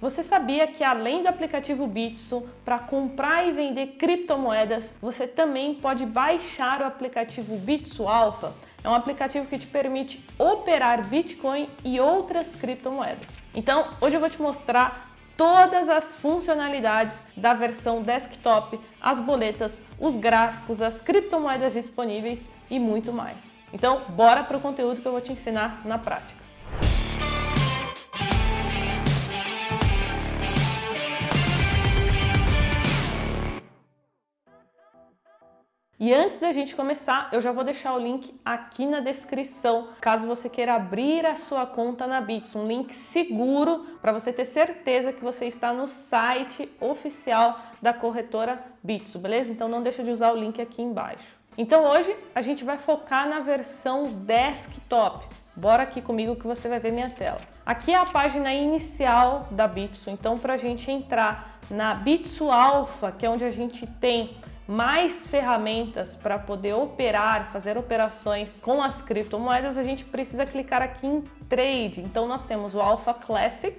Você sabia que além do aplicativo Bitso, para comprar e vender criptomoedas, você também pode baixar o aplicativo Bitso Alpha? É um aplicativo que te permite operar Bitcoin e outras criptomoedas. Então, hoje eu vou te mostrar todas as funcionalidades da versão desktop, as boletas, os gráficos, as criptomoedas disponíveis e muito mais. Então, bora para o conteúdo que eu vou te ensinar na prática. E antes da gente começar, eu já vou deixar o link aqui na descrição, caso você queira abrir a sua conta na Bits, um link seguro para você ter certeza que você está no site oficial da corretora Bitso, beleza? Então não deixa de usar o link aqui embaixo. Então hoje a gente vai focar na versão desktop. Bora aqui comigo que você vai ver minha tela. Aqui é a página inicial da Bitso, então para a gente entrar na Bitso Alpha, que é onde a gente tem mais ferramentas para poder operar, fazer operações com as criptomoedas, a gente precisa clicar aqui em Trade. Então nós temos o Alpha Classic,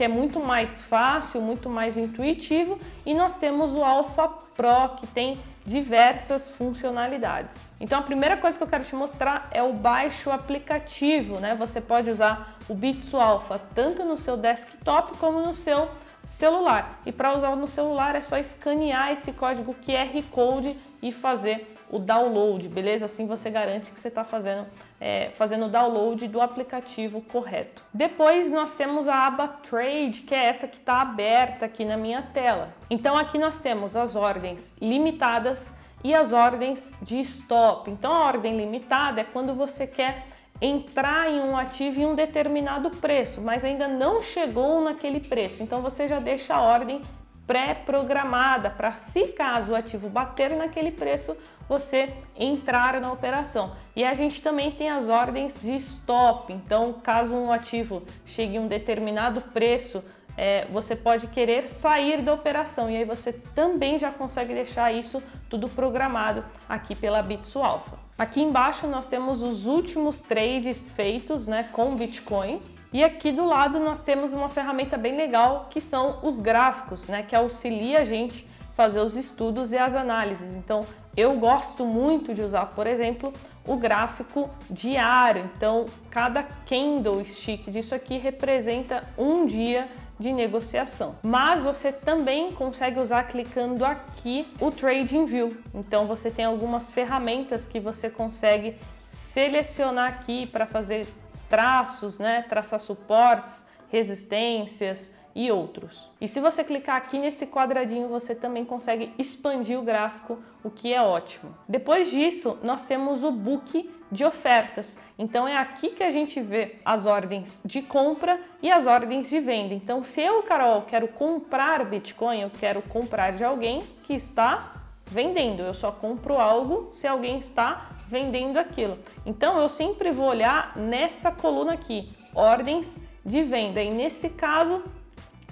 que é muito mais fácil, muito mais intuitivo, e nós temos o Alpha Pro, que tem diversas funcionalidades. Então a primeira coisa que eu quero te mostrar é o baixo aplicativo, né? Você pode usar o Bitso Alpha tanto no seu desktop como no seu celular. E para usar no celular é só escanear esse código QR Code e fazer o download, beleza? Assim você garante que você está fazendo, é, fazendo o download do aplicativo correto. Depois nós temos a aba Trade, que é essa que está aberta aqui na minha tela. Então aqui nós temos as ordens limitadas e as ordens de stop. Então a ordem limitada é quando você quer entrar em um ativo em um determinado preço, mas ainda não chegou naquele preço. Então você já deixa a ordem pré-programada para se caso o ativo bater naquele preço, você entrar na operação. E a gente também tem as ordens de stop. Então, caso um ativo chegue a um determinado preço, é, você pode querer sair da operação e aí você também já consegue deixar isso tudo programado aqui pela Bitso Alpha. Aqui embaixo nós temos os últimos trades feitos né, com Bitcoin. E aqui do lado nós temos uma ferramenta bem legal que são os gráficos, né, que auxilia a gente fazer os estudos e as análises. Então eu gosto muito de usar, por exemplo, o gráfico diário. Então cada candlestick disso aqui representa um dia de negociação. Mas você também consegue usar clicando aqui o Trading View. Então você tem algumas ferramentas que você consegue selecionar aqui para fazer traços, né, traçar suportes, resistências, e outros. E se você clicar aqui nesse quadradinho, você também consegue expandir o gráfico, o que é ótimo. Depois disso, nós temos o book de ofertas. Então é aqui que a gente vê as ordens de compra e as ordens de venda. Então, se eu, Carol, quero comprar Bitcoin, eu quero comprar de alguém que está vendendo. Eu só compro algo se alguém está vendendo aquilo. Então, eu sempre vou olhar nessa coluna aqui, ordens de venda. E nesse caso,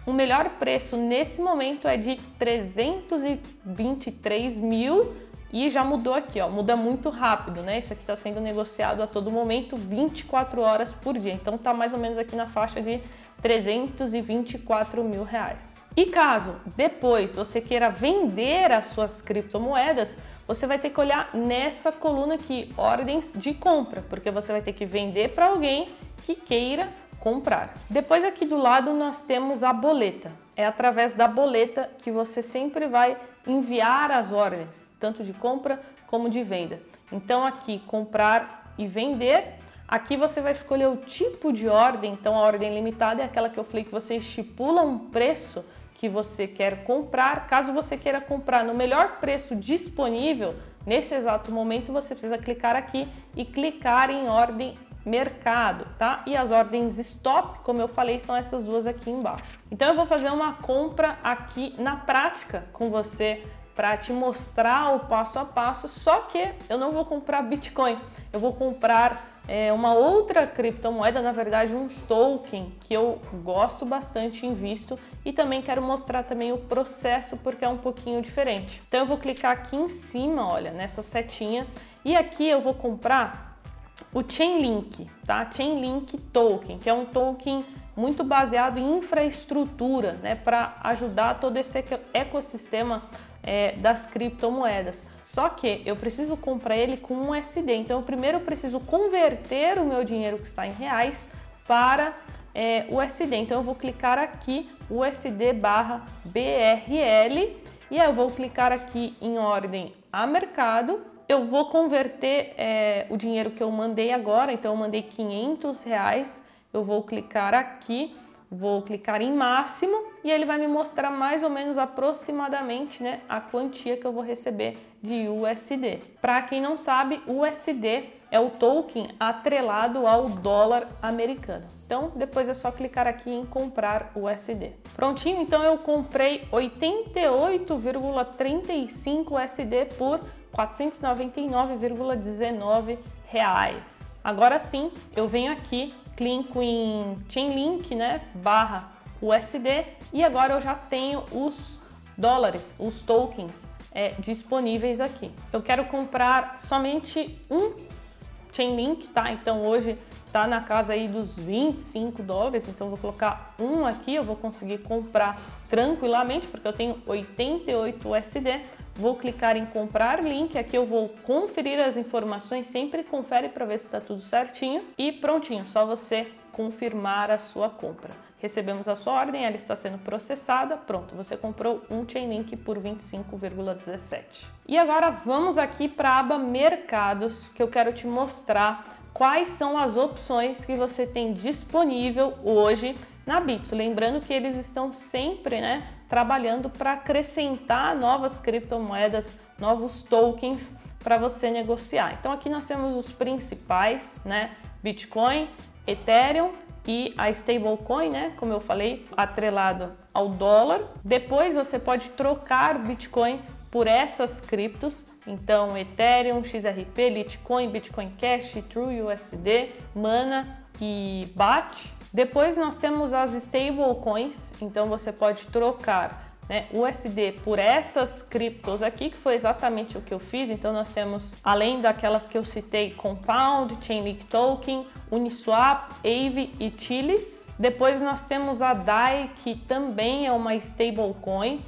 o melhor preço nesse momento é de 323 mil e já mudou aqui, ó, muda muito rápido, né? Isso aqui está sendo negociado a todo momento, 24 horas por dia. Então tá mais ou menos aqui na faixa de 324 mil reais. E caso depois você queira vender as suas criptomoedas, você vai ter que olhar nessa coluna aqui, ordens de compra, porque você vai ter que vender para alguém que queira comprar. Depois aqui do lado nós temos a boleta. É através da boleta que você sempre vai enviar as ordens, tanto de compra como de venda. Então aqui comprar e vender. Aqui você vai escolher o tipo de ordem, então a ordem limitada é aquela que eu falei que você estipula um preço que você quer comprar. Caso você queira comprar no melhor preço disponível, nesse exato momento você precisa clicar aqui e clicar em ordem mercado, tá? E as ordens stop, como eu falei, são essas duas aqui embaixo. Então eu vou fazer uma compra aqui na prática com você para te mostrar o passo a passo, só que eu não vou comprar Bitcoin, eu vou comprar é, uma outra criptomoeda, na verdade um token que eu gosto bastante, invisto e também quero mostrar também o processo porque é um pouquinho diferente. Então eu vou clicar aqui em cima, olha, nessa setinha e aqui eu vou comprar o Chainlink, tá? Chainlink Token, que é um token muito baseado em infraestrutura, né, para ajudar todo esse ecossistema é, das criptomoedas. Só que eu preciso comprar ele com um USD. Então, eu primeiro preciso converter o meu dinheiro que está em reais para é, USD. Então, eu vou clicar aqui USD barra BRL e eu vou clicar aqui em ordem a mercado. Eu vou converter é, o dinheiro que eu mandei agora. Então, eu mandei 500 reais. Eu vou clicar aqui Vou clicar em máximo e ele vai me mostrar mais ou menos aproximadamente né, a quantia que eu vou receber de USD. Para quem não sabe, USD é o token atrelado ao dólar americano. Então, depois é só clicar aqui em comprar USD. Prontinho, então eu comprei 88,35 USD por 499,19 reais. Agora sim, eu venho aqui clico em Chainlink, né, barra USD e agora eu já tenho os dólares, os tokens é, disponíveis aqui. Eu quero comprar somente um Chainlink, tá? Então hoje tá na casa aí dos 25 dólares, então vou colocar um aqui, eu vou conseguir comprar tranquilamente porque eu tenho 88 USD. Vou clicar em comprar link, aqui eu vou conferir as informações, sempre confere para ver se está tudo certinho e prontinho, só você confirmar a sua compra. Recebemos a sua ordem, ela está sendo processada, pronto, você comprou um Chainlink por 25,17. E agora vamos aqui para a aba Mercados, que eu quero te mostrar quais são as opções que você tem disponível hoje na Bitso. Lembrando que eles estão sempre né, trabalhando para acrescentar novas criptomoedas, novos tokens para você negociar. Então aqui nós temos os principais, né? Bitcoin, Ethereum e a stablecoin, né? Como eu falei, atrelado ao dólar. Depois você pode trocar Bitcoin por essas criptos. Então, Ethereum, XRP, Litecoin, Bitcoin Cash, TrueUSD, Mana e BAT. Depois nós temos as stablecoins, então você pode trocar né, USD por essas criptos aqui, que foi exatamente o que eu fiz. Então nós temos, além daquelas que eu citei, Compound, Chainlink Token, Uniswap, Aave e Chilis. Depois nós temos a DAI, que também é uma stablecoin.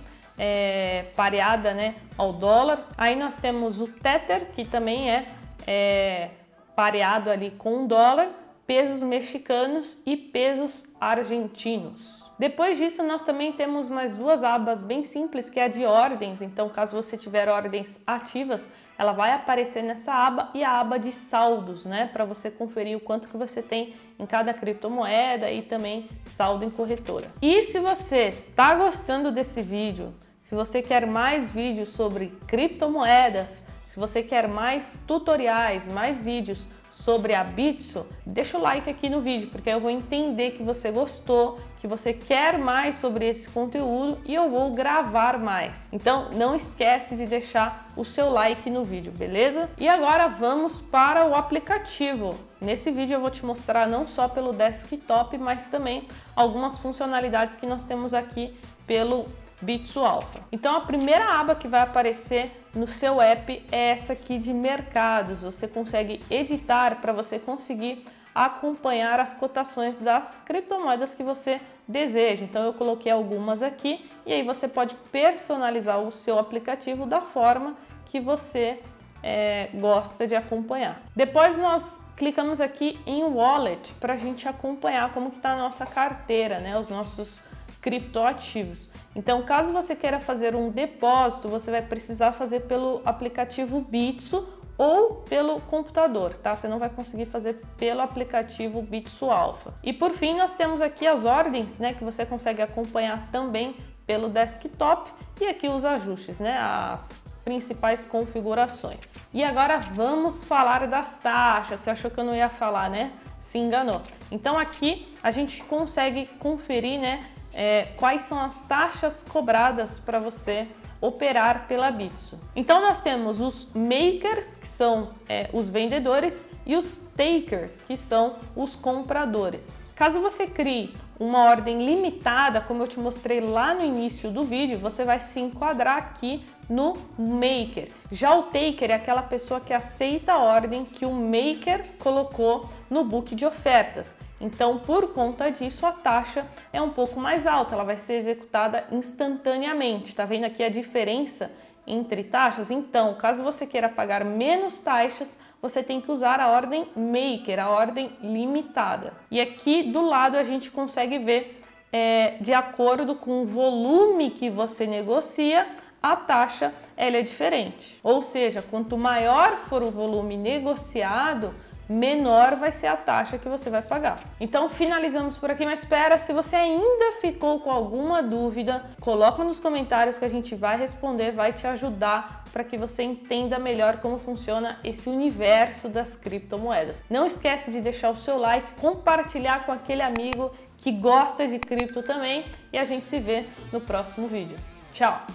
É, pareada né, ao dólar. Aí nós temos o Tether, que também é, é pareado ali com o dólar pesos mexicanos e pesos argentinos. Depois disso, nós também temos mais duas abas bem simples, que é a de ordens. Então, caso você tiver ordens ativas, ela vai aparecer nessa aba e a aba de saldos, né, para você conferir o quanto que você tem em cada criptomoeda e também saldo em corretora. E se você está gostando desse vídeo, se você quer mais vídeos sobre criptomoedas, se você quer mais tutoriais, mais vídeos sobre a Bitso, deixa o like aqui no vídeo, porque eu vou entender que você gostou, que você quer mais sobre esse conteúdo e eu vou gravar mais. Então não esquece de deixar o seu like no vídeo, beleza? E agora vamos para o aplicativo. Nesse vídeo eu vou te mostrar não só pelo desktop, mas também algumas funcionalidades que nós temos aqui pelo Bitso Alpha. Então a primeira aba que vai aparecer no seu app é essa aqui de mercados. Você consegue editar para você conseguir acompanhar as cotações das criptomoedas que você deseja. Então eu coloquei algumas aqui e aí você pode personalizar o seu aplicativo da forma que você é, gosta de acompanhar. Depois nós clicamos aqui em Wallet para a gente acompanhar como que está a nossa carteira, né? Os nossos criptoativos. Então, caso você queira fazer um depósito, você vai precisar fazer pelo aplicativo Bitso ou pelo computador, tá? Você não vai conseguir fazer pelo aplicativo Bitso Alpha. E por fim, nós temos aqui as ordens, né, que você consegue acompanhar também pelo desktop e aqui os ajustes, né, as principais configurações. E agora vamos falar das taxas. Você achou que eu não ia falar, né? Se enganou. Então aqui a gente consegue conferir, né, é, quais são as taxas cobradas para você operar pela Bitso. Então nós temos os makers, que são é, os vendedores, e os takers, que são os compradores. Caso você crie uma ordem limitada, como eu te mostrei lá no início do vídeo, você vai se enquadrar aqui no maker. Já o taker é aquela pessoa que aceita a ordem que o maker colocou no book de ofertas. Então, por conta disso, a taxa é um pouco mais alta, ela vai ser executada instantaneamente. Tá vendo aqui a diferença entre taxas? Então, caso você queira pagar menos taxas, você tem que usar a ordem maker, a ordem limitada. E aqui do lado a gente consegue ver, é, de acordo com o volume que você negocia, a taxa ela é diferente. Ou seja, quanto maior for o volume negociado, menor vai ser a taxa que você vai pagar. Então finalizamos por aqui, mas espera, se você ainda ficou com alguma dúvida, coloca nos comentários que a gente vai responder, vai te ajudar para que você entenda melhor como funciona esse universo das criptomoedas. Não esquece de deixar o seu like, compartilhar com aquele amigo que gosta de cripto também e a gente se vê no próximo vídeo. Tchau!